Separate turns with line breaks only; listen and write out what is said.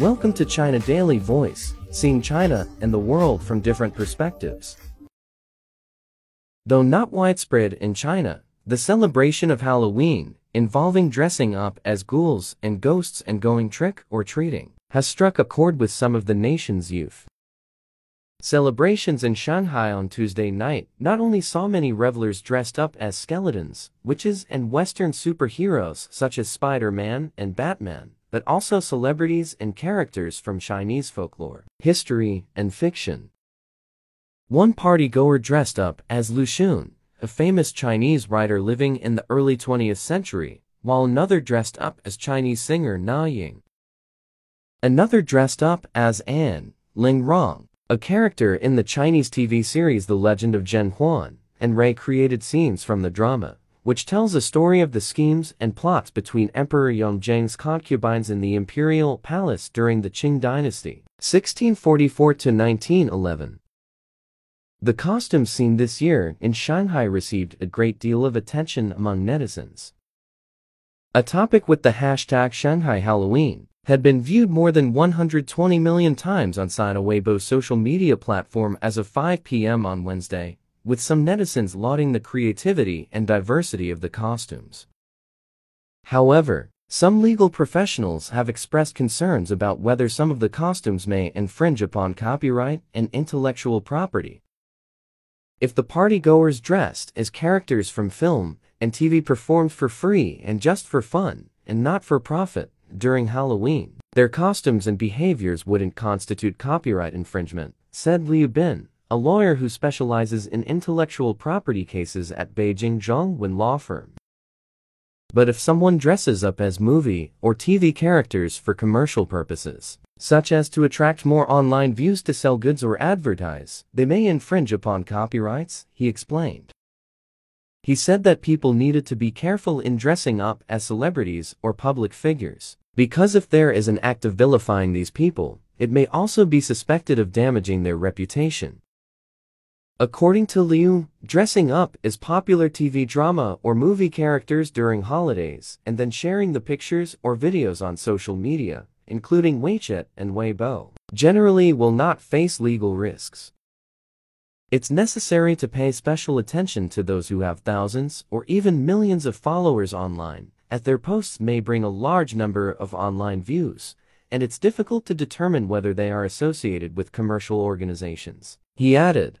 Welcome to China Daily Voice, seeing China and the world from different perspectives. Though not widespread in China, the celebration of Halloween, involving dressing up as ghouls and ghosts and going trick or treating, has struck a chord with some of the nation's youth. Celebrations in Shanghai on Tuesday night not only saw many revelers dressed up as skeletons, witches, and Western superheroes such as Spider-Man and Batman, but also celebrities and characters from Chinese folklore, history, and fiction. One party-goer dressed up as Lu Xun, a famous Chinese writer living in the early 20th century, while another dressed up as Chinese singer Na Ying. Another dressed up as An Ling Rong, a character in the Chinese TV series The Legend of Zhen Huan, and Ray created scenes from the drama, which tells a story of the schemes and plots between Emperor Yongzheng's concubines in the imperial palace during the Qing dynasty, 1644-1911. The costume scene this year in Shanghai received a great deal of attention among netizens. A topic with the hashtag Shanghai Halloween had been viewed more than 120 million times on Sina Weibo social media platform as of 5 p.m. on Wednesday, with some netizens lauding the creativity and diversity of the costumes. However, some legal professionals have expressed concerns about whether some of the costumes may infringe upon copyright and intellectual property. If the partygoers dressed as characters from film and TV performed for free and just for fun, and not for profit, during Halloween. Their costumes and behaviors wouldn't constitute copyright infringement, said Liu Bin, a lawyer who specializes in intellectual property cases at Beijing Zhongwen law firm. But if someone dresses up as movie or TV characters for commercial purposes, such as to attract more online views to sell goods or advertise, they may infringe upon copyrights, he explained. He said that people needed to be careful in dressing up as celebrities or public figures. Because if there is an act of vilifying these people, it may also be suspected of damaging their reputation. According to Liu, dressing up as popular TV drama or movie characters during holidays and then sharing the pictures or videos on social media, including WeChat and Weibo, generally will not face legal risks. It's necessary to pay special attention to those who have thousands or even millions of followers online as their posts may bring a large number of online views, and it's difficult to determine whether they are associated with commercial organizations. He added,